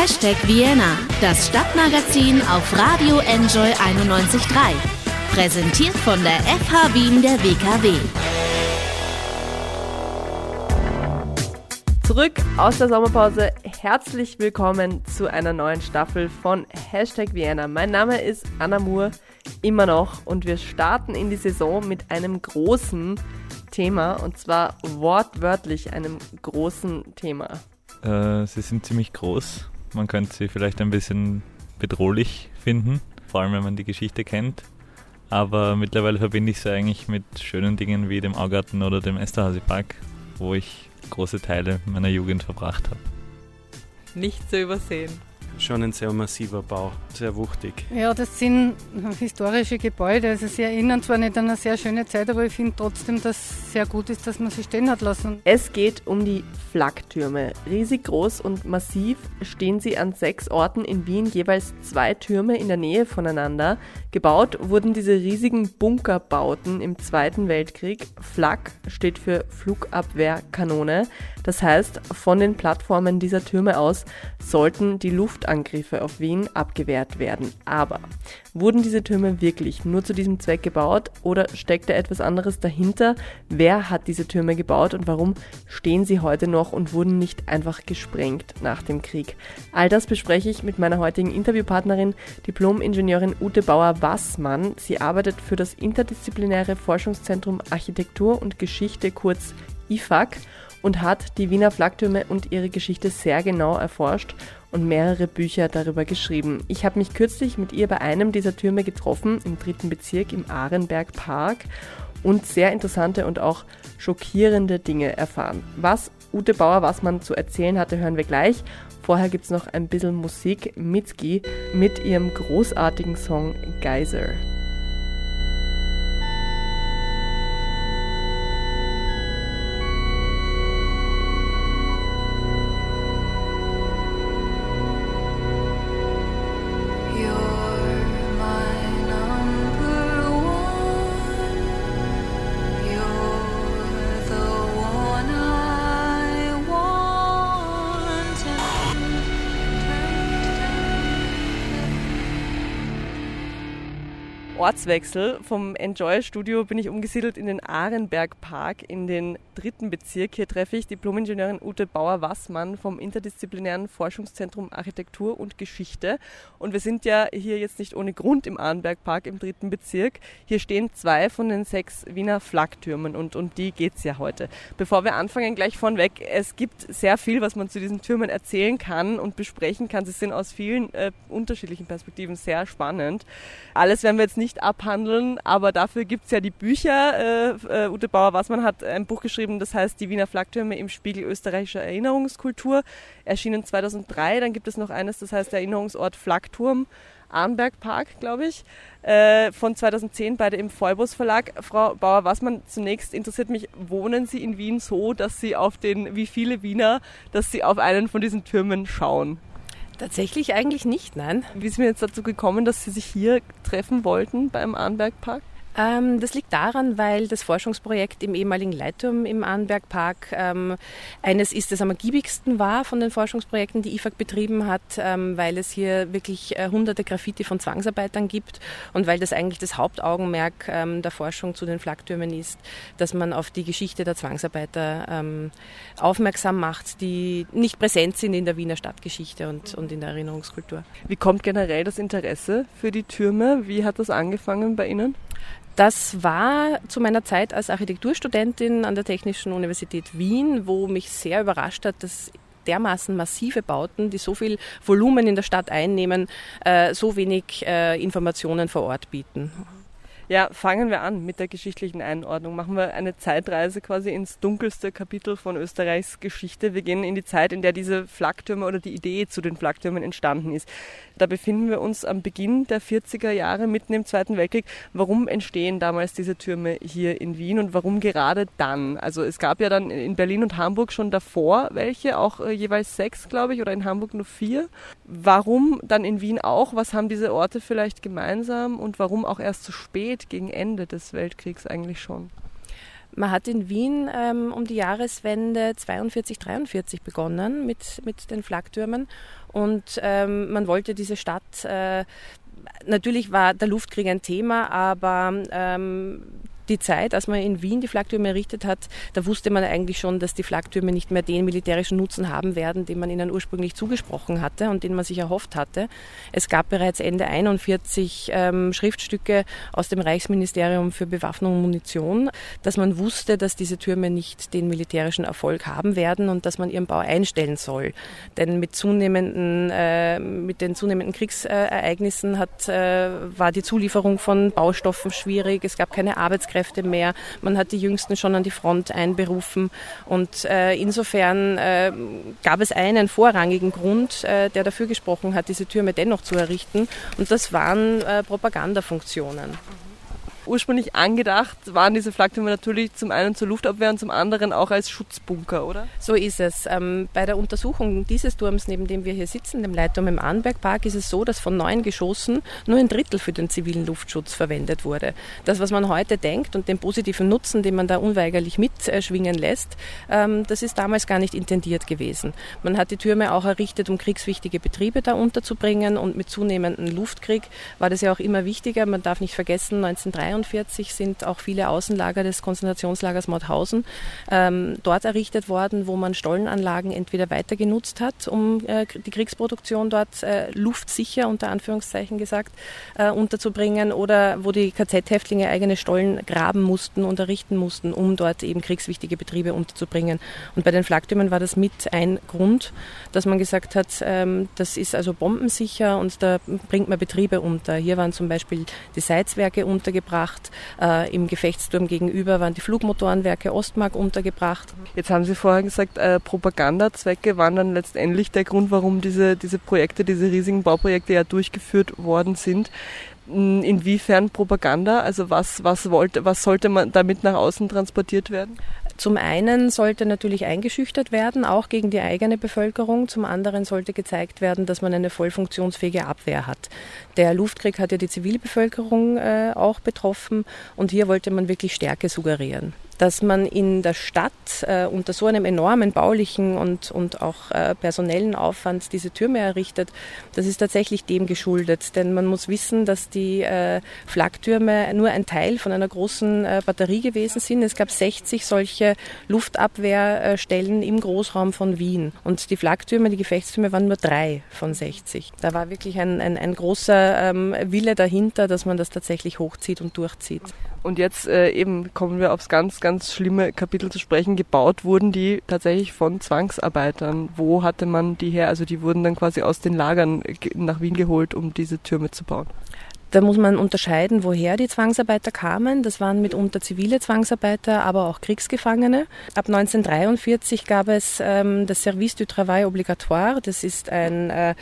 Hashtag Vienna, das Stadtmagazin auf Radio Enjoy 91.3. Präsentiert von der FH Wien der WKW. Zurück aus der Sommerpause. Herzlich willkommen zu einer neuen Staffel von Hashtag Vienna. Mein Name ist Anna Moore, immer noch, und wir starten in die Saison mit einem großen Thema und zwar wortwörtlich einem großen Thema. Äh, sie sind ziemlich groß. Man könnte sie vielleicht ein bisschen bedrohlich finden, vor allem wenn man die Geschichte kennt. Aber mittlerweile verbinde ich sie eigentlich mit schönen Dingen wie dem Augarten oder dem Esterhazy Park, wo ich große Teile meiner Jugend verbracht habe. Nicht zu übersehen schon ein sehr massiver Bau, sehr wuchtig. Ja, das sind historische Gebäude. Also sie erinnern zwar nicht an eine sehr schöne Zeit, aber ich finde trotzdem, dass es sehr gut ist, dass man sie stehen hat lassen. Es geht um die Flaktürme. Riesig groß und massiv stehen sie an sechs Orten in Wien, jeweils zwei Türme in der Nähe voneinander. Gebaut wurden diese riesigen Bunkerbauten im Zweiten Weltkrieg. Flak steht für Flugabwehrkanone. Das heißt, von den Plattformen dieser Türme aus sollten die Luftangriffe auf Wien abgewehrt werden. Aber wurden diese Türme wirklich nur zu diesem Zweck gebaut oder steckt da etwas anderes dahinter? Wer hat diese Türme gebaut und warum stehen sie heute noch und wurden nicht einfach gesprengt nach dem Krieg? All das bespreche ich mit meiner heutigen Interviewpartnerin, Diplom-Ingenieurin Ute Bauer-Wassmann. Sie arbeitet für das interdisziplinäre Forschungszentrum Architektur und Geschichte, kurz IFAC und hat die Wiener Flaggtürme und ihre Geschichte sehr genau erforscht und mehrere Bücher darüber geschrieben. Ich habe mich kürzlich mit ihr bei einem dieser Türme getroffen, im dritten Bezirk im Ahrenberg Park und sehr interessante und auch schockierende Dinge erfahren. Was Ute Bauer, was man zu erzählen hatte, hören wir gleich. Vorher gibt es noch ein bisschen Musik. Mitski mit ihrem großartigen Song Geyser. lots Ortswechsel. Vom Enjoy Studio bin ich umgesiedelt in den Ahrenberg Park in den dritten Bezirk. Hier treffe ich Diplomingenieurin Ute Bauer-Wassmann vom interdisziplinären Forschungszentrum Architektur und Geschichte. Und wir sind ja hier jetzt nicht ohne Grund im Ahrenberg Park im dritten Bezirk. Hier stehen zwei von den sechs Wiener Flagtürmen und um die geht es ja heute. Bevor wir anfangen, gleich vorneweg, es gibt sehr viel, was man zu diesen Türmen erzählen kann und besprechen kann. Sie sind aus vielen äh, unterschiedlichen Perspektiven sehr spannend. Alles werden wir jetzt nicht abhandeln, aber dafür gibt es ja die Bücher. Äh, äh, Ute Bauer-Wassmann hat ein Buch geschrieben, das heißt Die Wiener Flagtürme im Spiegel österreichischer Erinnerungskultur, erschienen 2003. Dann gibt es noch eines, das heißt Erinnerungsort Flagturm. Arnberg Park, glaube ich, äh, von 2010, beide im Vollbus Verlag. Frau Bauer-Wassmann, zunächst interessiert mich, wohnen Sie in Wien so, dass Sie auf den, wie viele Wiener, dass Sie auf einen von diesen Türmen schauen? Tatsächlich eigentlich nicht, nein. Wie ist mir jetzt dazu gekommen, dass Sie sich hier treffen wollten beim Arnberg-Park? Ähm, das liegt daran, weil das Forschungsprojekt im ehemaligen Leitturm im Arnbergpark ähm, eines ist, das am ergiebigsten war von den Forschungsprojekten, die IFAG betrieben hat, ähm, weil es hier wirklich äh, hunderte Graffiti von Zwangsarbeitern gibt und weil das eigentlich das Hauptaugenmerk der Forschung zu den Flaktürmen ist, dass man auf die Geschichte der Zwangsarbeiter aufmerksam macht, die nicht präsent sind in der Wiener Stadtgeschichte und, und in der Erinnerungskultur. Wie kommt generell das Interesse für die Türme? Wie hat das angefangen bei Ihnen? Das war zu meiner Zeit als Architekturstudentin an der Technischen Universität Wien, wo mich sehr überrascht hat, dass dermaßen massive Bauten, die so viel Volumen in der Stadt einnehmen, äh, so wenig äh, Informationen vor Ort bieten. Ja, fangen wir an mit der geschichtlichen Einordnung. Machen wir eine Zeitreise quasi ins dunkelste Kapitel von Österreichs Geschichte. Wir gehen in die Zeit, in der diese Flaktürme oder die Idee zu den Flaktürmen entstanden ist. Da befinden wir uns am Beginn der 40er Jahre, mitten im Zweiten Weltkrieg. Warum entstehen damals diese Türme hier in Wien und warum gerade dann? Also es gab ja dann in Berlin und Hamburg schon davor welche, auch äh, jeweils sechs, glaube ich, oder in Hamburg nur vier. Warum dann in Wien auch? Was haben diese Orte vielleicht gemeinsam und warum auch erst so spät? Spät, gegen Ende des Weltkriegs eigentlich schon? Man hat in Wien ähm, um die Jahreswende 42, 43 begonnen mit, mit den Flaktürmen und ähm, man wollte diese Stadt äh, Natürlich war der Luftkrieg ein Thema, aber ähm, die Zeit, als man in Wien die Flaktürme errichtet hat, da wusste man eigentlich schon, dass die Flaktürme nicht mehr den militärischen Nutzen haben werden, den man ihnen ursprünglich zugesprochen hatte und den man sich erhofft hatte. Es gab bereits Ende 41 ähm, Schriftstücke aus dem Reichsministerium für Bewaffnung und Munition, dass man wusste, dass diese Türme nicht den militärischen Erfolg haben werden und dass man ihren Bau einstellen soll. Denn mit zunehmenden, äh, mit den zunehmenden Kriegsereignissen hat, äh, war die Zulieferung von Baustoffen schwierig. Es gab keine Arbeitskräfte Fachkräfte mehr. Man hat die Jüngsten schon an die Front einberufen. Und äh, insofern äh, gab es einen vorrangigen Grund, äh, der dafür gesprochen hat, diese Türme dennoch zu errichten. Und das waren äh, Propagandafunktionen ursprünglich angedacht waren diese Flaktürme natürlich zum einen zur Luftabwehr und zum anderen auch als Schutzbunker, oder? So ist es. Ähm, bei der Untersuchung dieses Turms, neben dem wir hier sitzen, dem Leitturm im Arnbergpark, ist es so, dass von neun Geschossen nur ein Drittel für den zivilen Luftschutz verwendet wurde. Das, was man heute denkt und den positiven Nutzen, den man da unweigerlich mitschwingen lässt, ähm, das ist damals gar nicht intendiert gewesen. Man hat die Türme auch errichtet, um kriegswichtige Betriebe da unterzubringen und mit zunehmendem Luftkrieg war das ja auch immer wichtiger. Man darf nicht vergessen, 1943 1943 sind auch viele Außenlager des Konzentrationslagers Mauthausen ähm, dort errichtet worden, wo man Stollenanlagen entweder weiter genutzt hat, um äh, die Kriegsproduktion dort äh, luftsicher unter Anführungszeichen gesagt äh, unterzubringen oder wo die KZ-Häftlinge eigene Stollen graben mussten und errichten mussten, um dort eben kriegswichtige Betriebe unterzubringen. Und bei den Flaktürmen war das mit ein Grund, dass man gesagt hat, ähm, das ist also bombensicher und da bringt man Betriebe unter. Hier waren zum Beispiel die Seizwerke untergebracht untergebracht. Äh, Im Gefechtsturm gegenüber waren die Flugmotorenwerke Ostmark untergebracht. Jetzt haben Sie vorher gesagt, äh, Propagandazwecke waren dann letztendlich der Grund, warum diese, diese Projekte, diese riesigen Bauprojekte ja durchgeführt worden sind. Hm, inwiefern Propaganda? Also was, was, wollte, was sollte man damit nach außen transportiert werden? Zum einen sollte natürlich eingeschüchtert werden, auch gegen die eigene Bevölkerung. Zum anderen sollte gezeigt werden, dass man eine voll funktionsfähige Abwehr hat. Der Luftkrieg hat ja die Zivilbevölkerung äh, auch betroffen und hier wollte man wirklich Stärke suggerieren dass man in der Stadt äh, unter so einem enormen baulichen und, und auch äh, personellen Aufwand diese Türme errichtet, das ist tatsächlich dem geschuldet. Denn man muss wissen, dass die äh, Flaktürme nur ein Teil von einer großen äh, Batterie gewesen sind. Es gab 60 solche Luftabwehrstellen im Großraum von Wien. Und die Flaktürme, die Gefechtstürme waren nur drei von 60. Da war wirklich ein, ein, ein großer ähm, Wille dahinter, dass man das tatsächlich hochzieht und durchzieht. Und jetzt äh, eben kommen wir aufs ganz, ganz schlimme Kapitel zu sprechen. Gebaut wurden die tatsächlich von Zwangsarbeitern. Wo hatte man die her? Also die wurden dann quasi aus den Lagern nach Wien geholt, um diese Türme zu bauen. Da muss man unterscheiden, woher die Zwangsarbeiter kamen. Das waren mitunter zivile Zwangsarbeiter, aber auch Kriegsgefangene. Ab 1943 gab es ähm, das Service du Travail Obligatoire. Das ist ein, äh,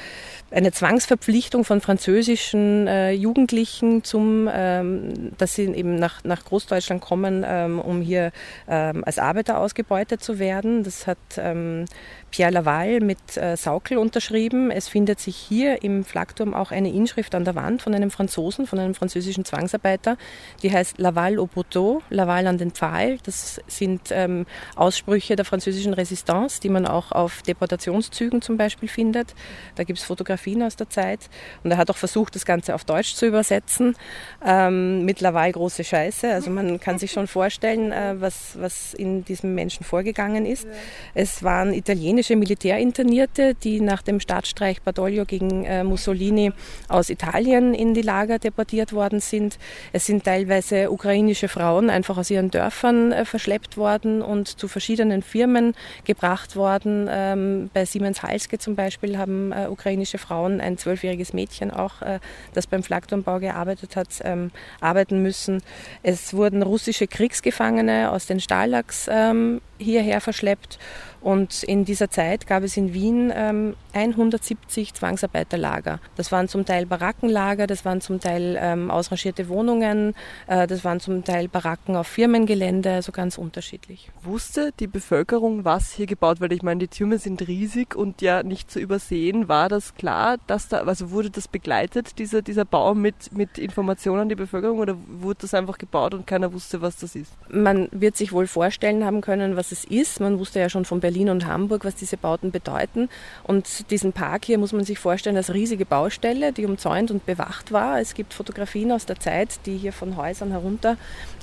eine Zwangsverpflichtung von französischen äh, Jugendlichen, zum, ähm, dass sie eben nach, nach Großdeutschland kommen, ähm, um hier ähm, als Arbeiter ausgebeutet zu werden. Das hat ähm, Pierre Laval mit äh, Saukel unterschrieben. Es findet sich hier im Flakturm auch eine Inschrift an der Wand von einem Franzosen, von einem französischen Zwangsarbeiter, die heißt Laval au poteau, Laval an den Pfahl. Das sind ähm, Aussprüche der französischen Resistance, die man auch auf Deportationszügen zum Beispiel findet. Da gibt es Fotografien aus der Zeit. Und er hat auch versucht, das Ganze auf Deutsch zu übersetzen. Ähm, mit Laval große Scheiße. Also man kann sich schon vorstellen, äh, was, was in diesem Menschen vorgegangen ist. Es waren italienische Militärinternierte, die nach dem Staatsstreich Badoglio gegen äh, Mussolini aus Italien in die Lager deportiert worden sind. Es sind teilweise ukrainische Frauen einfach aus ihren Dörfern äh, verschleppt worden und zu verschiedenen Firmen gebracht worden. Ähm, bei Siemens Halske zum Beispiel haben äh, ukrainische Frauen ein zwölfjähriges Mädchen auch, äh, das beim Flakturmbau gearbeitet hat, ähm, arbeiten müssen. Es wurden russische Kriegsgefangene aus den Stalags ähm, hierher verschleppt und in dieser Zeit gab es in Wien ähm, 170 Zwangsarbeiterlager. Das waren zum Teil Barackenlager, das waren zum Teil ähm, ausrangierte Wohnungen, äh, das waren zum Teil Baracken auf Firmengelände, also ganz unterschiedlich. Wusste die Bevölkerung, was hier gebaut wird? Ich meine, die Türme sind riesig und ja nicht zu übersehen. War das klar, dass da, also wurde das begleitet, dieser, dieser Bau mit, mit Informationen an die Bevölkerung oder wurde das einfach gebaut und keiner wusste, was das ist? Man wird sich wohl vorstellen haben können, was es ist. Man wusste ja schon von Berlin und Hamburg, was diese Bauten bedeuten. Und diesen Park hier muss man sich vorstellen als riesige Baustelle, die umzäunt und bewacht war. Es gibt Fotografien aus der Zeit, die hier von Häusern herunter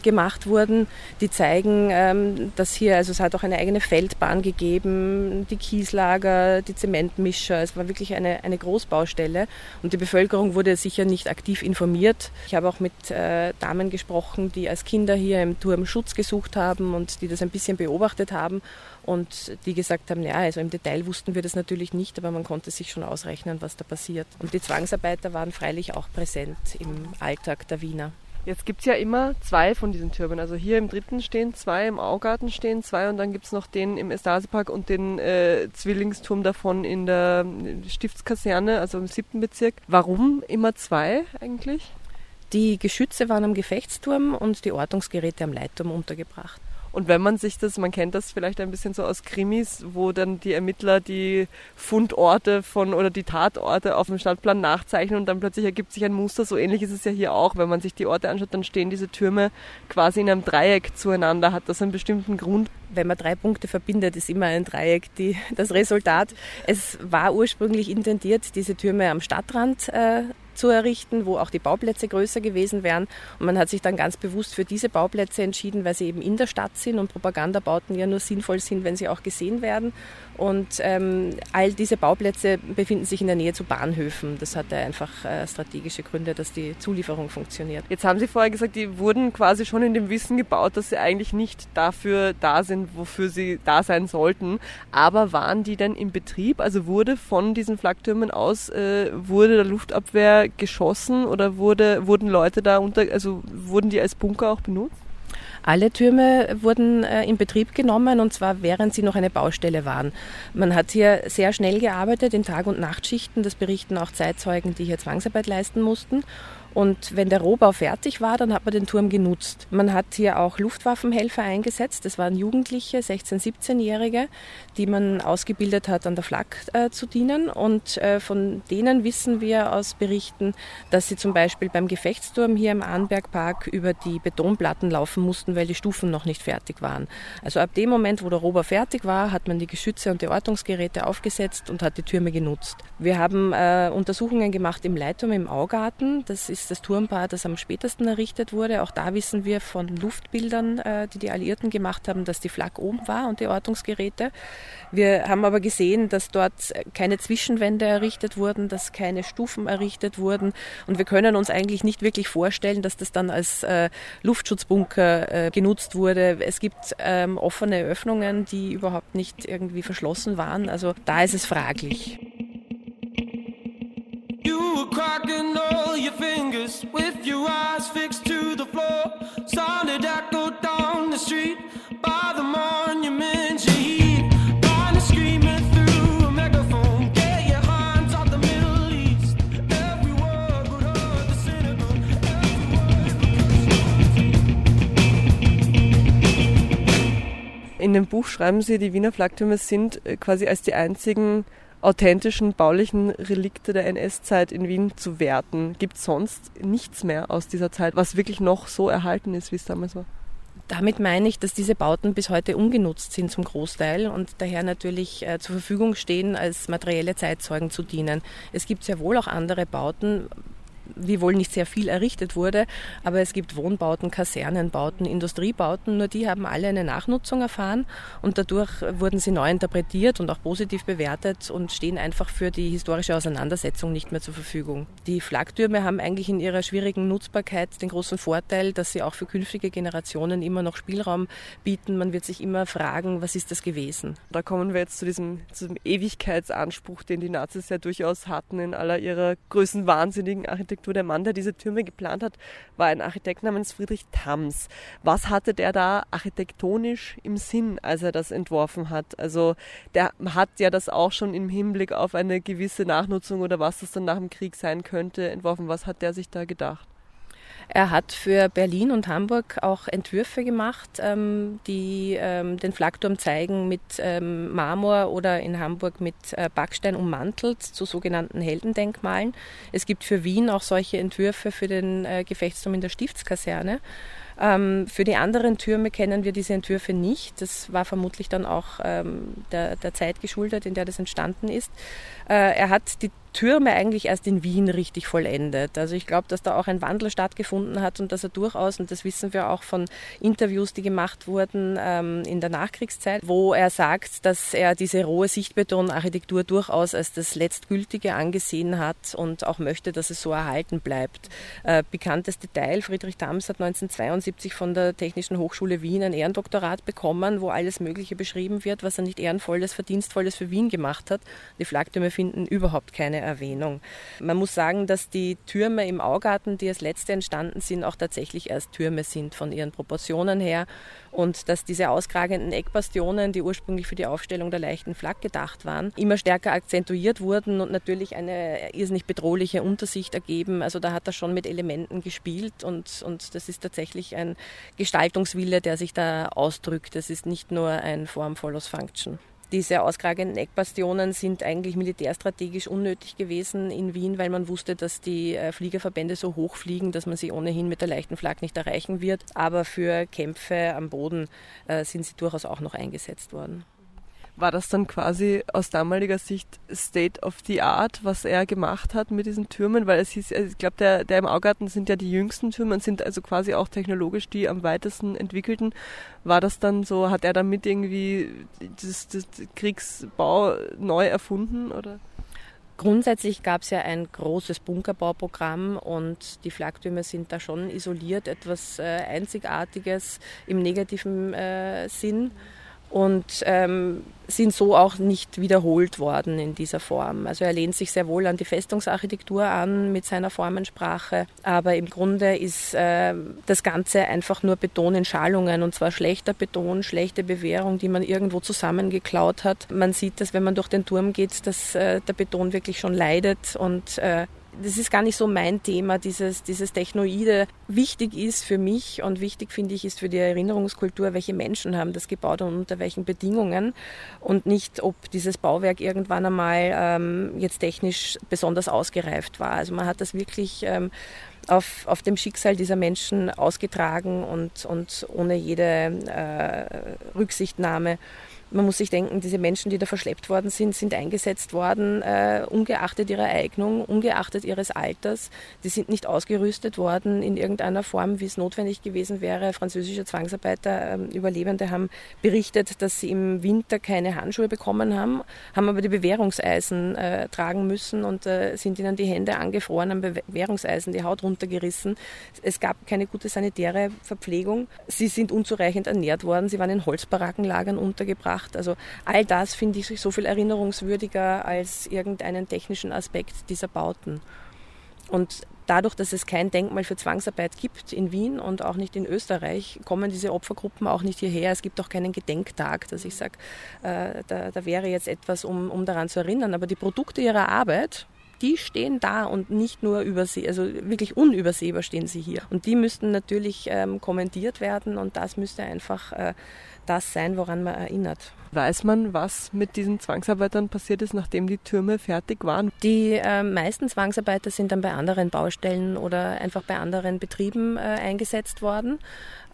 gemacht wurden, die zeigen, ähm, dass hier, also es hat auch eine eigene Feldbahn gegeben, die Kieslager, die Zementmischer. Es war wirklich eine, eine Großbaustelle und die Bevölkerung wurde sicher nicht aktiv informiert. Ich habe auch mit äh, Damen gesprochen, die als Kinder hier im Turm Schutz gesucht haben und die das ein bisschen beobachtet haben und die gesagt haben, ja, also im Detail wussten wir das natürlich nicht, aber man konnte sich schon ausrechnen, was da passiert. Und die Zwangsarbeiter waren freilich auch präsent im Alltag der Wiener. Jetzt gibt es ja immer zwei von diesen Türmen. Also hier im dritten stehen zwei, im Augarten stehen zwei und dann gibt es noch den im Estase-Park und den äh, Zwillingsturm davon in der Stiftskaserne, also im siebten Bezirk. Warum immer zwei eigentlich? Die Geschütze waren am Gefechtsturm und die Ortungsgeräte am Leitturm untergebracht. Und wenn man sich das, man kennt das vielleicht ein bisschen so aus Krimis, wo dann die Ermittler die Fundorte von oder die Tatorte auf dem Stadtplan nachzeichnen und dann plötzlich ergibt sich ein Muster. So ähnlich ist es ja hier auch. Wenn man sich die Orte anschaut, dann stehen diese Türme quasi in einem Dreieck zueinander. Hat das einen bestimmten Grund? Wenn man drei Punkte verbindet, ist immer ein Dreieck die, das Resultat. Es war ursprünglich intendiert, diese Türme am Stadtrand äh, zu errichten, wo auch die Bauplätze größer gewesen wären. Und man hat sich dann ganz bewusst für diese Bauplätze entschieden, weil sie eben in der Stadt sind und Propagandabauten ja nur sinnvoll sind, wenn sie auch gesehen werden. Und ähm, all diese Bauplätze befinden sich in der Nähe zu Bahnhöfen. Das hatte einfach äh, strategische Gründe, dass die Zulieferung funktioniert. Jetzt haben Sie vorher gesagt, die wurden quasi schon in dem Wissen gebaut, dass sie eigentlich nicht dafür da sind, wofür sie da sein sollten. Aber waren die denn im Betrieb? Also wurde von diesen Flaktürmen aus, äh, wurde der Luftabwehr geschossen oder wurde, wurden Leute da unter, also wurden die als Bunker auch benutzt? Alle Türme wurden äh, in Betrieb genommen und zwar während sie noch eine Baustelle waren. Man hat hier sehr schnell gearbeitet in Tag- und Nachtschichten. Das berichten auch Zeitzeugen, die hier Zwangsarbeit leisten mussten. Und wenn der Rohbau fertig war, dann hat man den Turm genutzt. Man hat hier auch Luftwaffenhelfer eingesetzt. Das waren Jugendliche, 16-, 17-Jährige, die man ausgebildet hat, an der Flak äh, zu dienen. Und äh, von denen wissen wir aus Berichten, dass sie zum Beispiel beim Gefechtsturm hier im Arnbergpark über die Betonplatten laufen mussten, weil die Stufen noch nicht fertig waren. Also ab dem Moment, wo der Rohbau fertig war, hat man die Geschütze und die Ortungsgeräte aufgesetzt und hat die Türme genutzt. Wir haben äh, Untersuchungen gemacht im Leitturm im Augarten. Das ist ist das Turmpaar, das am spätesten errichtet wurde. Auch da wissen wir von Luftbildern, äh, die die Alliierten gemacht haben, dass die Flak oben war und die Ortungsgeräte. Wir haben aber gesehen, dass dort keine Zwischenwände errichtet wurden, dass keine Stufen errichtet wurden. Und wir können uns eigentlich nicht wirklich vorstellen, dass das dann als äh, Luftschutzbunker äh, genutzt wurde. Es gibt ähm, offene Öffnungen, die überhaupt nicht irgendwie verschlossen waren. Also da ist es fraglich. You were cracking all your fingers with your eyes fixed to the floor. Sounded echo down the street by the monument. In dem Buch schreiben Sie, die Wiener Flaktürme sind äh, quasi als die einzigen authentischen baulichen Relikte der NS-Zeit in Wien zu werten. Gibt sonst nichts mehr aus dieser Zeit, was wirklich noch so erhalten ist, wie es damals war? Damit meine ich, dass diese Bauten bis heute ungenutzt sind zum Großteil und daher natürlich äh, zur Verfügung stehen, als materielle Zeitzeugen zu dienen. Es gibt sehr wohl auch andere Bauten, wie wohl nicht sehr viel errichtet wurde, aber es gibt Wohnbauten, Kasernenbauten, Industriebauten, nur die haben alle eine Nachnutzung erfahren und dadurch wurden sie neu interpretiert und auch positiv bewertet und stehen einfach für die historische Auseinandersetzung nicht mehr zur Verfügung. Die Flaktürme haben eigentlich in ihrer schwierigen Nutzbarkeit den großen Vorteil, dass sie auch für künftige Generationen immer noch Spielraum bieten. Man wird sich immer fragen, was ist das gewesen? Da kommen wir jetzt zu diesem, zu diesem Ewigkeitsanspruch, den die Nazis ja durchaus hatten in aller ihrer größten wahnsinnigen Architektur Architektur. Der Mann, der diese Türme geplant hat, war ein Architekt namens Friedrich Thams. Was hatte der da architektonisch im Sinn, als er das entworfen hat? Also der hat ja das auch schon im Hinblick auf eine gewisse Nachnutzung oder was das dann nach dem Krieg sein könnte entworfen. Was hat der sich da gedacht? Er hat für Berlin und Hamburg auch Entwürfe gemacht, ähm, die ähm, den Flakturm zeigen mit ähm, Marmor oder in Hamburg mit äh, Backstein ummantelt zu sogenannten Heldendenkmalen. Es gibt für Wien auch solche Entwürfe für den äh, Gefechtsturm in der Stiftskaserne. Ähm, für die anderen Türme kennen wir diese Entwürfe nicht. Das war vermutlich dann auch ähm, der, der, Zeit geschuldet, in der das entstanden ist. Äh, er hat die Türme eigentlich erst in Wien richtig vollendet. Also ich glaube, dass da auch ein Wandel stattgefunden hat und dass er durchaus, und das wissen wir auch von Interviews, die gemacht wurden ähm, in der Nachkriegszeit, wo er sagt, dass er diese rohe Sichtbetonarchitektur durchaus als das Letztgültige angesehen hat und auch möchte, dass es so erhalten bleibt. Äh, bekanntes Detail, Friedrich Dams hat 1972 von der Technischen Hochschule Wien ein Ehrendoktorat bekommen, wo alles Mögliche beschrieben wird, was er nicht ehrenvolles, verdienstvolles für Wien gemacht hat. Die Flaggtürme finden überhaupt keine Erwähnung. Man muss sagen, dass die Türme im Augarten, die als letzte entstanden sind, auch tatsächlich erst Türme sind von ihren Proportionen her und dass diese auskragenden Eckbastionen, die ursprünglich für die Aufstellung der leichten Flak gedacht waren, immer stärker akzentuiert wurden und natürlich eine irrsinnig bedrohliche Untersicht ergeben. Also da hat er schon mit Elementen gespielt und, und das ist tatsächlich ein Gestaltungswille, der sich da ausdrückt. Das ist nicht nur ein Form follows Function. Diese auskragenden Eckbastionen sind eigentlich militärstrategisch unnötig gewesen in Wien, weil man wusste, dass die äh, Fliegerverbände so hoch fliegen, dass man sie ohnehin mit der leichten Flak nicht erreichen wird. Aber für Kämpfe am Boden äh, sind sie durchaus auch noch eingesetzt worden war das dann quasi aus damaliger Sicht State of the Art, was er gemacht hat mit diesen Türmen? Weil es hieß, also ich glaube, der, der im Augarten sind ja die jüngsten Türme und sind also quasi auch technologisch die am weitesten entwickelten. War das dann so, hat er damit irgendwie das, das Kriegsbau neu erfunden oder? Grundsätzlich gab es ja ein großes Bunkerbauprogramm und die Flaktürme sind da schon isoliert, etwas äh, Einzigartiges im negativen äh, Sinn und ähm, sind so auch nicht wiederholt worden in dieser Form. Also er lehnt sich sehr wohl an die Festungsarchitektur an mit seiner Formensprache, aber im Grunde ist äh, das Ganze einfach nur Beton in Schalungen und zwar schlechter Beton, schlechte Bewährung, die man irgendwo zusammengeklaut hat. Man sieht das, wenn man durch den Turm geht, dass äh, der Beton wirklich schon leidet und äh, das ist gar nicht so mein Thema, dieses, dieses Technoide. Wichtig ist für mich und wichtig finde ich ist für die Erinnerungskultur, welche Menschen haben das gebaut und unter welchen Bedingungen und nicht, ob dieses Bauwerk irgendwann einmal ähm, jetzt technisch besonders ausgereift war. Also man hat das wirklich ähm, auf, auf dem Schicksal dieser Menschen ausgetragen und, und ohne jede äh, Rücksichtnahme man muss sich denken, diese Menschen, die da verschleppt worden sind, sind eingesetzt worden, äh, ungeachtet ihrer Eignung, ungeachtet ihres Alters. Die sind nicht ausgerüstet worden in irgendeiner Form, wie es notwendig gewesen wäre. Französische Zwangsarbeiter, äh, Überlebende haben berichtet, dass sie im Winter keine Handschuhe bekommen haben, haben aber die Bewährungseisen äh, tragen müssen und äh, sind ihnen die Hände angefroren am Bewährungseisen, die Haut runtergerissen. Es gab keine gute sanitäre Verpflegung. Sie sind unzureichend ernährt worden. Sie waren in Holzbarackenlagern untergebracht gemacht. Also all das finde ich so viel erinnerungswürdiger als irgendeinen technischen Aspekt dieser Bauten. Und dadurch, dass es kein Denkmal für Zwangsarbeit gibt in Wien und auch nicht in Österreich, kommen diese Opfergruppen auch nicht hierher. Es gibt auch keinen Gedenktag, dass ich sage, äh, da, da, wäre jetzt etwas, um, um daran zu erinnern. Aber die Produkte ihrer Arbeit, die stehen da und nicht nur überseh, also wirklich unübersehbar stehen sie hier. Und die müssten natürlich ähm, kommentiert werden und das müsste einfach äh, das sein, woran man erinnert. Weiß man, was mit diesen Zwangsarbeitern passiert ist, nachdem die Türme fertig waren? Die äh, meisten Zwangsarbeiter sind dann bei anderen Baustellen oder einfach bei anderen Betrieben äh, eingesetzt worden.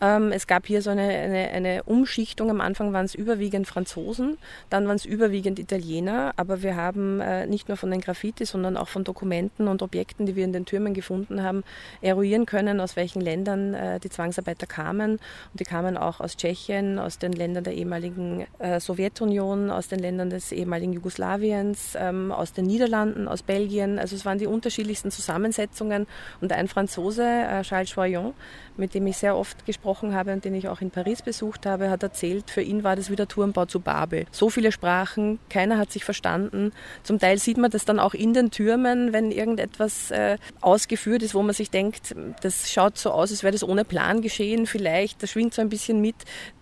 Ähm, es gab hier so eine, eine, eine Umschichtung. Am Anfang waren es überwiegend Franzosen, dann waren es überwiegend Italiener. Aber wir haben äh, nicht nur von den Graffiti, sondern auch von Dokumenten und Objekten, die wir in den Türmen gefunden haben, eruieren können, aus welchen Ländern äh, die Zwangsarbeiter kamen. Und die kamen auch aus Tschechien, aus den Ländern der ehemaligen äh, Sowjetunion, aus den Ländern des ehemaligen Jugoslawiens, ähm, aus den Niederlanden, aus Belgien. Also es waren die unterschiedlichsten Zusammensetzungen. Und ein Franzose, äh, Charles Choyon, mit dem ich sehr oft gesprochen habe und den ich auch in Paris besucht habe, hat erzählt, für ihn war das wie der Turmbau zu Babel. So viele Sprachen, keiner hat sich verstanden. Zum Teil sieht man das dann auch in den Türmen, wenn irgendetwas äh, ausgeführt ist, wo man sich denkt, das schaut so aus, als wäre das ohne Plan geschehen. Vielleicht, das schwingt so ein bisschen mit.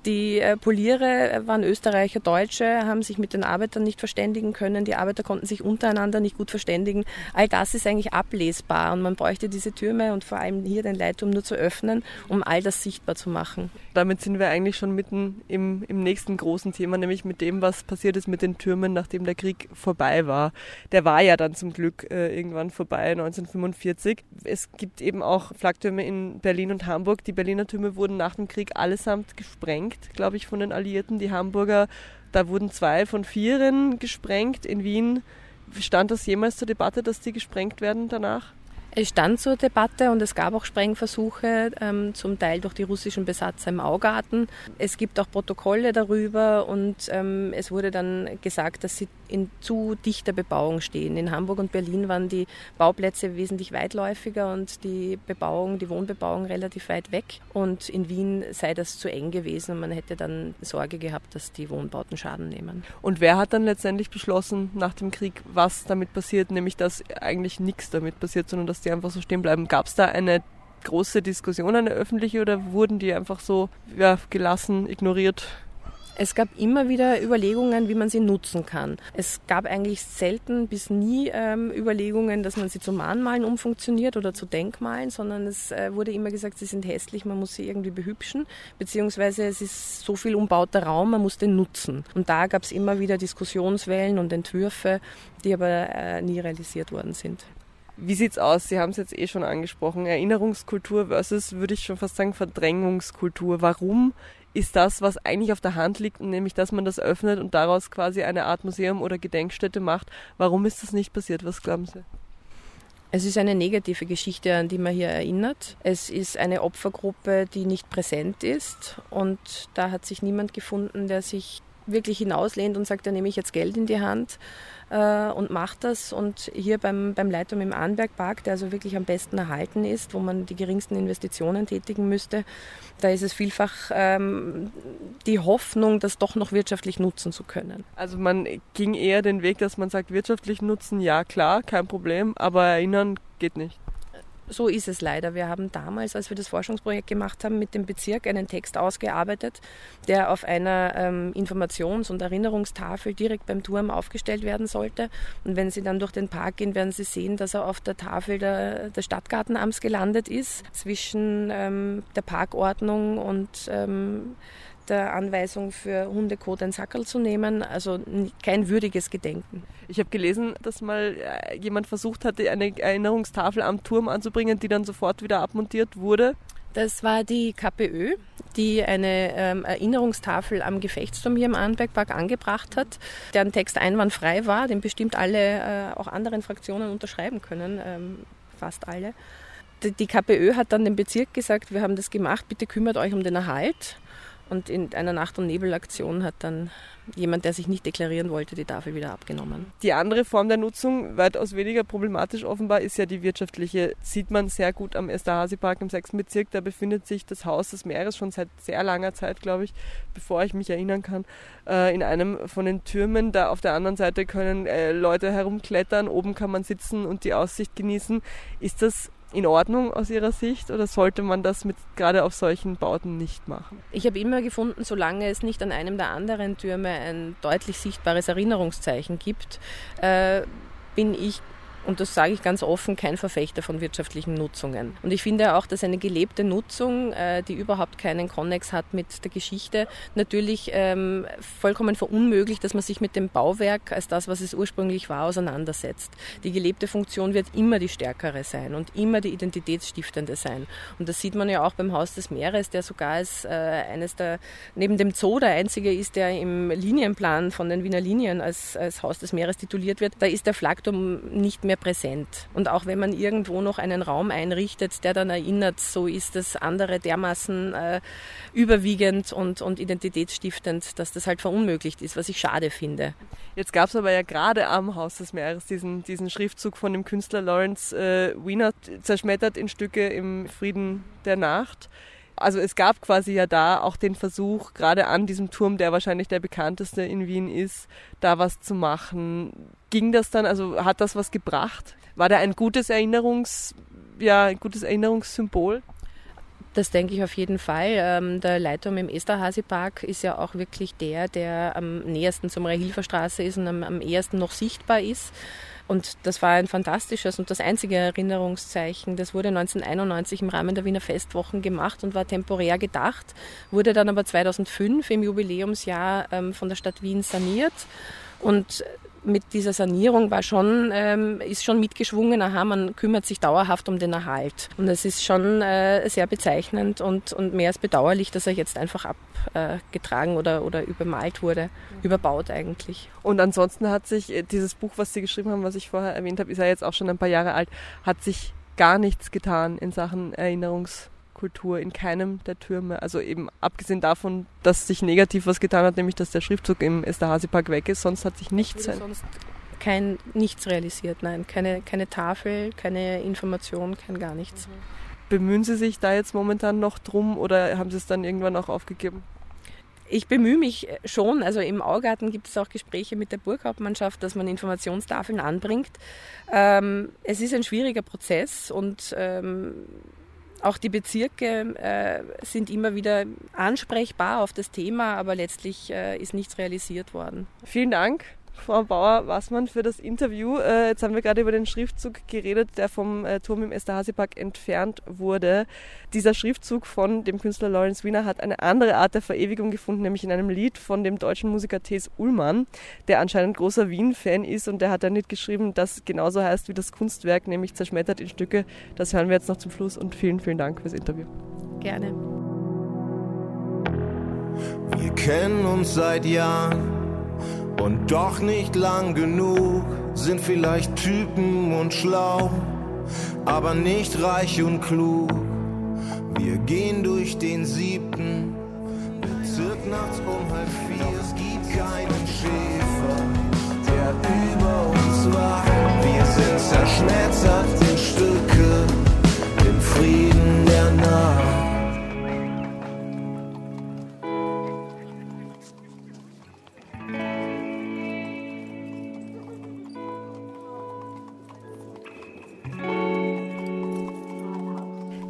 Die äh, Poliere waren Österreicher, Deutsche, haben sich mit den Arbeitern nicht verständigen können. Die Arbeiter konnten sich untereinander nicht gut verständigen. All das ist eigentlich ablesbar und man bräuchte diese Türme und vor allem hier den Leitturm nur zu öffnen, um all das sichtbar zu machen. Damit sind wir eigentlich schon mitten im, im nächsten großen Thema, nämlich mit dem, was passiert ist mit den Türmen, nachdem der Krieg vorbei war. Der war ja dann zum Glück äh, irgendwann vorbei, 1945. Es gibt eben auch Flaktürme in Berlin und Hamburg. Die Berliner Türme wurden nach dem Krieg allesamt gesprengt, glaube ich, von den Alliierten. Die Hamburger, da wurden zwei von vieren gesprengt. In Wien stand das jemals zur Debatte, dass die gesprengt werden danach? Es stand zur Debatte und es gab auch Sprengversuche, ähm, zum Teil durch die russischen Besatzer im Augarten. Es gibt auch Protokolle darüber und ähm, es wurde dann gesagt, dass sie in zu dichter Bebauung stehen. In Hamburg und Berlin waren die Bauplätze wesentlich weitläufiger und die Bebauung, die Wohnbebauung relativ weit weg. Und in Wien sei das zu eng gewesen und man hätte dann Sorge gehabt, dass die Wohnbauten Schaden nehmen. Und wer hat dann letztendlich beschlossen nach dem Krieg, was damit passiert? Nämlich, dass eigentlich nichts damit passiert, sondern dass die einfach so stehen bleiben. Gab es da eine große Diskussion, eine öffentliche, oder wurden die einfach so ja, gelassen, ignoriert? Es gab immer wieder Überlegungen, wie man sie nutzen kann. Es gab eigentlich selten bis nie ähm, Überlegungen, dass man sie zu Mahnmalen umfunktioniert oder zu Denkmalen, sondern es äh, wurde immer gesagt, sie sind hässlich, man muss sie irgendwie behübschen, beziehungsweise es ist so viel umbauter Raum, man muss den nutzen. Und da gab es immer wieder Diskussionswellen und Entwürfe, die aber äh, nie realisiert worden sind. Wie sieht's aus? Sie haben es jetzt eh schon angesprochen. Erinnerungskultur versus, würde ich schon fast sagen, Verdrängungskultur. Warum ist das, was eigentlich auf der Hand liegt, nämlich dass man das öffnet und daraus quasi eine Art Museum oder Gedenkstätte macht? Warum ist das nicht passiert? Was glauben Sie? Es ist eine negative Geschichte, an die man hier erinnert. Es ist eine Opfergruppe, die nicht präsent ist und da hat sich niemand gefunden, der sich wirklich hinauslehnt und sagt, da nehme ich jetzt Geld in die Hand äh, und macht das. Und hier beim, beim Leitum im Arnbergpark, der also wirklich am besten erhalten ist, wo man die geringsten Investitionen tätigen müsste, da ist es vielfach ähm, die Hoffnung, das doch noch wirtschaftlich nutzen zu können. Also man ging eher den Weg, dass man sagt, wirtschaftlich nutzen, ja klar, kein Problem, aber erinnern geht nicht. So ist es leider. Wir haben damals, als wir das Forschungsprojekt gemacht haben, mit dem Bezirk einen Text ausgearbeitet, der auf einer ähm, Informations- und Erinnerungstafel direkt beim Turm aufgestellt werden sollte. Und wenn Sie dann durch den Park gehen, werden Sie sehen, dass er auf der Tafel der, des Stadtgartenamts gelandet ist, zwischen ähm, der Parkordnung und ähm, der Anweisung für Hundekot ein Sackerl zu nehmen. Also kein würdiges Gedenken. Ich habe gelesen, dass mal äh, jemand versucht hatte, eine Erinnerungstafel am Turm anzubringen, die dann sofort wieder abmontiert wurde. Das war die KPÖ, die eine ähm, Erinnerungstafel am Gefechtsturm hier im Arnbergpark angebracht hat, deren Text einwandfrei war, den bestimmt alle äh, auch anderen Fraktionen unterschreiben können, ähm, fast alle. Die, die KPÖ hat dann dem Bezirk gesagt, wir haben das gemacht, bitte kümmert euch um den Erhalt. Und in einer Nacht- und Nebelaktion hat dann jemand, der sich nicht deklarieren wollte, die Tafel wieder abgenommen. Die andere Form der Nutzung, weitaus weniger problematisch offenbar, ist ja die wirtschaftliche. Sieht man sehr gut am Esterhazy-Park im 6. Bezirk. Da befindet sich das Haus des Meeres schon seit sehr langer Zeit, glaube ich, bevor ich mich erinnern kann, äh, in einem von den Türmen. Da auf der anderen Seite können äh, Leute herumklettern, oben kann man sitzen und die Aussicht genießen. Ist das in Ordnung aus Ihrer Sicht oder sollte man das mit gerade auf solchen Bauten nicht machen? Ich habe immer gefunden, solange es nicht an einem der anderen Türme ein deutlich sichtbares Erinnerungszeichen gibt, äh, bin ich und das sage ich ganz offen, kein Verfechter von wirtschaftlichen Nutzungen. Und ich finde auch, dass eine gelebte Nutzung, äh, die überhaupt keinen Konnex hat mit der Geschichte, natürlich ähm, vollkommen verunmöglicht, dass man sich mit dem Bauwerk als das, was es ursprünglich war, auseinandersetzt. Die gelebte Funktion wird immer die stärkere sein und immer die identitätsstiftende sein. Und das sieht man ja auch beim Haus des Meeres, der sogar als äh, eines der, neben dem Zoo der einzige ist, der im Linienplan von den Wiener Linien als, als Haus des Meeres tituliert wird. Da ist der Flagturm nicht mehr präsent. Und auch wenn man irgendwo noch einen Raum einrichtet, der dann erinnert, so ist das andere dermaßen äh, überwiegend und, und identitätsstiftend, dass das halt verunmöglicht ist, was ich schade finde. Jetzt gab es aber ja gerade am Haus des Meeres diesen, diesen Schriftzug von dem Künstler Lawrence äh, Wiener, zerschmettert in Stücke im Frieden der Nacht. Also es gab quasi ja da auch den Versuch, gerade an diesem Turm, der wahrscheinlich der bekannteste in Wien ist, da was zu machen. Ging das dann, also hat das was gebracht? War der ein gutes Erinnerungs, ja, ein gutes Erinnerungssymbol? Das denke ich auf jeden Fall. Ähm, der Leitturm im Esterhazy-Park ist ja auch wirklich der, der am nähersten zum Rahilfer ist und am, am ehesten noch sichtbar ist. Und das war ein fantastisches und das einzige Erinnerungszeichen. Das wurde 1991 im Rahmen der Wiener Festwochen gemacht und war temporär gedacht, wurde dann aber 2005 im Jubiläumsjahr ähm, von der Stadt Wien saniert. Und mit dieser Sanierung war schon, ähm, ist schon mitgeschwungen, aha, man kümmert sich dauerhaft um den Erhalt. Und es ist schon äh, sehr bezeichnend und, und mehr als bedauerlich, dass er jetzt einfach abgetragen äh, oder, oder übermalt wurde, überbaut eigentlich. Und ansonsten hat sich äh, dieses Buch, was Sie geschrieben haben, was ich vorher erwähnt habe, ist ja jetzt auch schon ein paar Jahre alt, hat sich gar nichts getan in Sachen Erinnerungs- Kultur in keinem der Türme. Also eben abgesehen davon, dass sich negativ was getan hat, nämlich dass der Schriftzug im Esterhazy-Park weg ist, sonst hat sich nichts. Sonst kein nichts realisiert, nein. Keine, keine Tafel, keine Information, kein gar nichts. Mhm. Bemühen Sie sich da jetzt momentan noch drum oder haben Sie es dann irgendwann auch aufgegeben? Ich bemühe mich schon. Also im Augarten gibt es auch Gespräche mit der Burghauptmannschaft, dass man Informationstafeln anbringt. Ähm, es ist ein schwieriger Prozess und ähm, auch die Bezirke äh, sind immer wieder ansprechbar auf das Thema, aber letztlich äh, ist nichts realisiert worden. Vielen Dank. Frau Bauer-Wassmann für das Interview. Äh, jetzt haben wir gerade über den Schriftzug geredet, der vom äh, Turm im Esterhazy-Park entfernt wurde. Dieser Schriftzug von dem Künstler Lawrence Wiener hat eine andere Art der Verewigung gefunden, nämlich in einem Lied von dem deutschen Musiker Thes Ullmann, der anscheinend großer Wien-Fan ist und der hat ein Lied geschrieben, das genauso heißt wie das Kunstwerk, nämlich zerschmettert in Stücke. Das hören wir jetzt noch zum Schluss und vielen, vielen Dank fürs Interview. Gerne. Wir kennen uns seit Jahren und doch nicht lang genug, sind vielleicht Typen und schlau, aber nicht reich und klug. Wir gehen durch den siebten Bezirk nachts um halb vier. Es gibt keinen Schäfer, der über uns wacht. Wir sind zerschmettert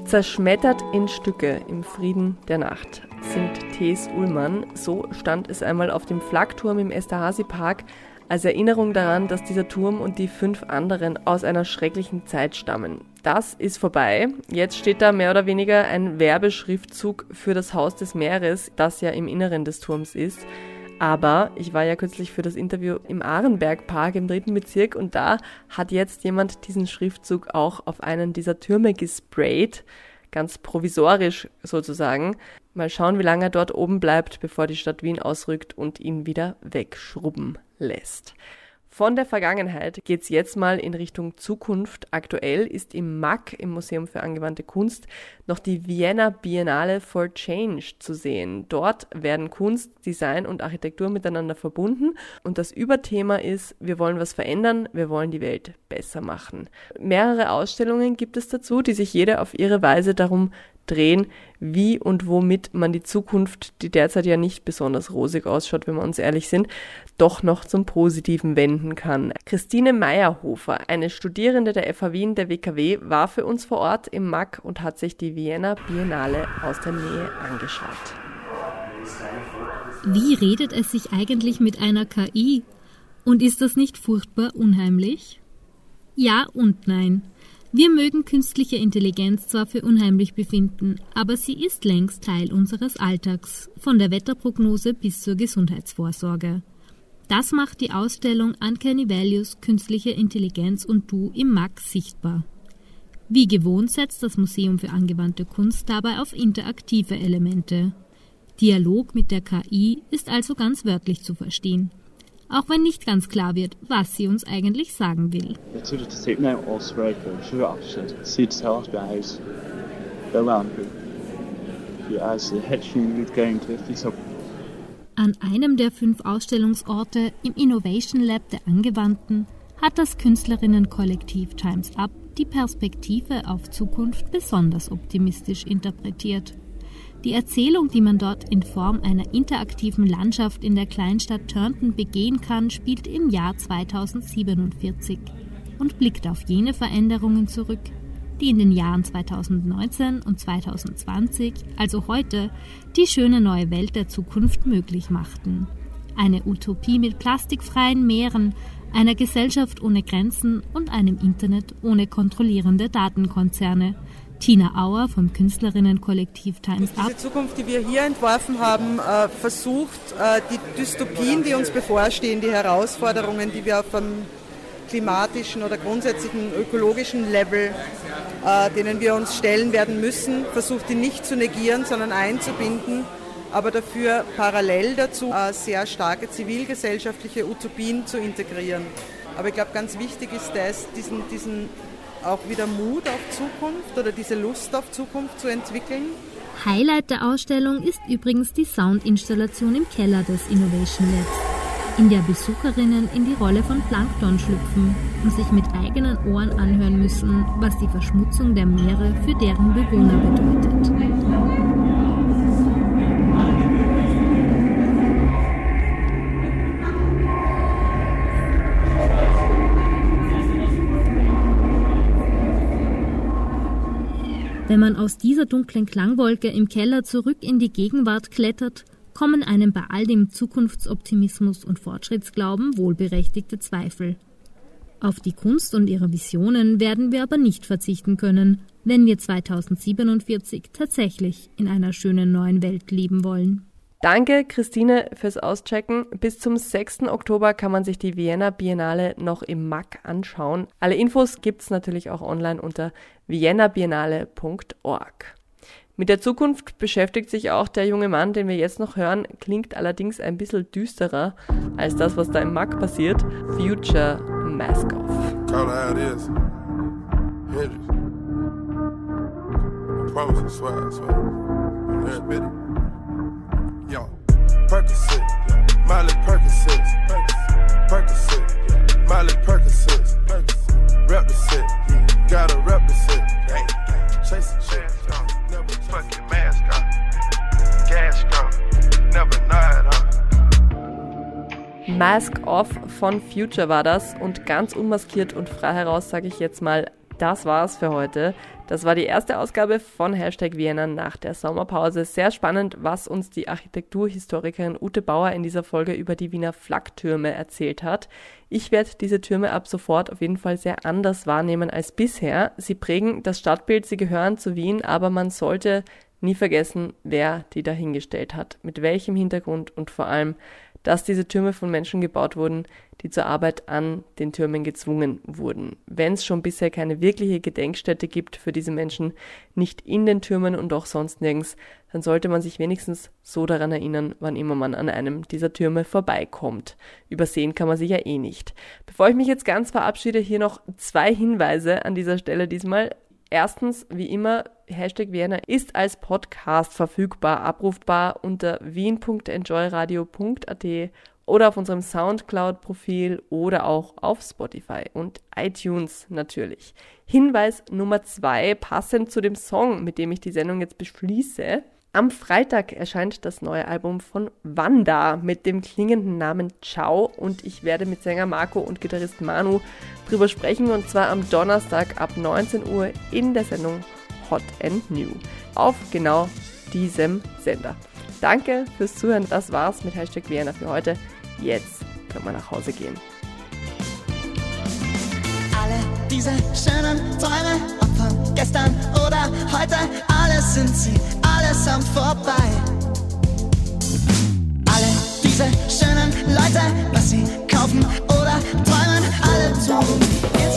Zerschmettert in Stücke im Frieden der Nacht singt Thes Ullmann. So stand es einmal auf dem Flakturm im Esterhazy-Park als Erinnerung daran, dass dieser Turm und die fünf anderen aus einer schrecklichen Zeit stammen. Das ist vorbei. Jetzt steht da mehr oder weniger ein Werbeschriftzug für das Haus des Meeres, das ja im Inneren des Turms ist. Aber ich war ja kürzlich für das Interview im Ahrenbergpark im dritten Bezirk und da hat jetzt jemand diesen Schriftzug auch auf einen dieser Türme gesprayt. Ganz provisorisch sozusagen. Mal schauen, wie lange er dort oben bleibt, bevor die Stadt Wien ausrückt und ihn wieder wegschrubben lässt. Von der Vergangenheit geht es jetzt mal in Richtung Zukunft. Aktuell ist im MAC, im Museum für angewandte Kunst, noch die Vienna Biennale for Change zu sehen. Dort werden Kunst, Design und Architektur miteinander verbunden und das Überthema ist, wir wollen was verändern, wir wollen die Welt besser machen. Mehrere Ausstellungen gibt es dazu, die sich jede auf ihre Weise darum drehen, wie und womit man die Zukunft, die derzeit ja nicht besonders rosig ausschaut, wenn wir uns ehrlich sind, doch noch zum Positiven wenden kann. Christine Meyerhofer, eine Studierende der FH Wien der WKW, war für uns vor Ort im MAC und hat sich die Vienna Biennale aus der Nähe angeschaut. Wie redet es sich eigentlich mit einer KI? Und ist das nicht furchtbar unheimlich? Ja und nein. Wir mögen künstliche Intelligenz zwar für unheimlich befinden, aber sie ist längst Teil unseres Alltags, von der Wetterprognose bis zur Gesundheitsvorsorge. Das macht die Ausstellung Uncanny Values Künstliche Intelligenz und Du im MAG sichtbar. Wie gewohnt setzt das Museum für angewandte Kunst dabei auf interaktive Elemente. Dialog mit der KI ist also ganz wörtlich zu verstehen. Auch wenn nicht ganz klar wird, was sie uns eigentlich sagen will. An einem der fünf Ausstellungsorte im Innovation Lab der Angewandten hat das Künstlerinnenkollektiv Times Up die Perspektive auf Zukunft besonders optimistisch interpretiert. Die Erzählung, die man dort in Form einer interaktiven Landschaft in der Kleinstadt Turnton begehen kann, spielt im Jahr 2047 und blickt auf jene Veränderungen zurück, die in den Jahren 2019 und 2020, also heute, die schöne neue Welt der Zukunft möglich machten. Eine Utopie mit plastikfreien Meeren, einer Gesellschaft ohne Grenzen und einem Internet ohne kontrollierende Datenkonzerne – Tina Auer vom Künstlerinnenkollektiv Times Up. Diese Zukunft, die wir hier entworfen haben, äh, versucht, äh, die Dystopien, die uns bevorstehen, die Herausforderungen, die wir auf einem klimatischen oder grundsätzlichen ökologischen Level, äh, denen wir uns stellen werden müssen, versucht die nicht zu negieren, sondern einzubinden, aber dafür parallel dazu sehr starke zivilgesellschaftliche Utopien zu integrieren. Aber ich glaube, ganz wichtig ist das, diesen, diesen auch wieder Mut auf Zukunft oder diese Lust auf Zukunft zu entwickeln. Highlight der Ausstellung ist übrigens die Soundinstallation im Keller des Innovation Labs, in der Besucherinnen in die Rolle von Plankton schlüpfen und sich mit eigenen Ohren anhören müssen, was die Verschmutzung der Meere für deren Bewohner bedeutet. Wenn man aus dieser dunklen Klangwolke im Keller zurück in die Gegenwart klettert, kommen einem bei all dem Zukunftsoptimismus und Fortschrittsglauben wohlberechtigte Zweifel. Auf die Kunst und ihre Visionen werden wir aber nicht verzichten können, wenn wir 2047 tatsächlich in einer schönen neuen Welt leben wollen. Danke, Christine, fürs Auschecken. Bis zum 6. Oktober kann man sich die Vienna Biennale noch im MAC anschauen. Alle Infos gibt's natürlich auch online unter viennabiennale.org. Mit der Zukunft beschäftigt sich auch der junge Mann, den wir jetzt noch hören, klingt allerdings ein bisschen düsterer als das, was da im MAC passiert. Future Mask Off. Promise, I swear, I swear. Yo, Percocet, Miley Percocet, Percocet, Miley Percocet, rep the set, gotta rep the set, chase a check, never fucking mask off, gas go, never night off. Mask Off von Future war das. Und ganz unmaskiert und frei heraus sage ich jetzt mal das war's für heute. Das war die erste Ausgabe von Hashtag Vienna nach der Sommerpause. Sehr spannend, was uns die Architekturhistorikerin Ute Bauer in dieser Folge über die Wiener Flaktürme erzählt hat. Ich werde diese Türme ab sofort auf jeden Fall sehr anders wahrnehmen als bisher. Sie prägen das Stadtbild, sie gehören zu Wien, aber man sollte nie vergessen, wer die dahingestellt hat, mit welchem Hintergrund und vor allem, dass diese Türme von Menschen gebaut wurden, die zur Arbeit an den Türmen gezwungen wurden. Wenn es schon bisher keine wirkliche Gedenkstätte gibt für diese Menschen, nicht in den Türmen und auch sonst nirgends, dann sollte man sich wenigstens so daran erinnern, wann immer man an einem dieser Türme vorbeikommt. Übersehen kann man sich ja eh nicht. Bevor ich mich jetzt ganz verabschiede, hier noch zwei Hinweise an dieser Stelle diesmal. Erstens, wie immer, Hashtag Vienna ist als Podcast verfügbar, abrufbar unter wien.enjoyradio.at oder auf unserem Soundcloud-Profil oder auch auf Spotify und iTunes natürlich. Hinweis Nummer zwei, passend zu dem Song, mit dem ich die Sendung jetzt beschließe. Am Freitag erscheint das neue Album von Wanda mit dem klingenden Namen Ciao und ich werde mit Sänger Marco und Gitarrist Manu drüber sprechen und zwar am Donnerstag ab 19 Uhr in der Sendung Hot and New auf genau diesem Sender. Danke fürs Zuhören, das war's mit Hashtag Vienna für heute. Jetzt können wir nach Hause gehen. Alle diese schönen Träume von gestern oder heute, alles sind sie, allesamt vorbei. Alle diese schönen Leute, was sie kaufen oder träumen, alle tun.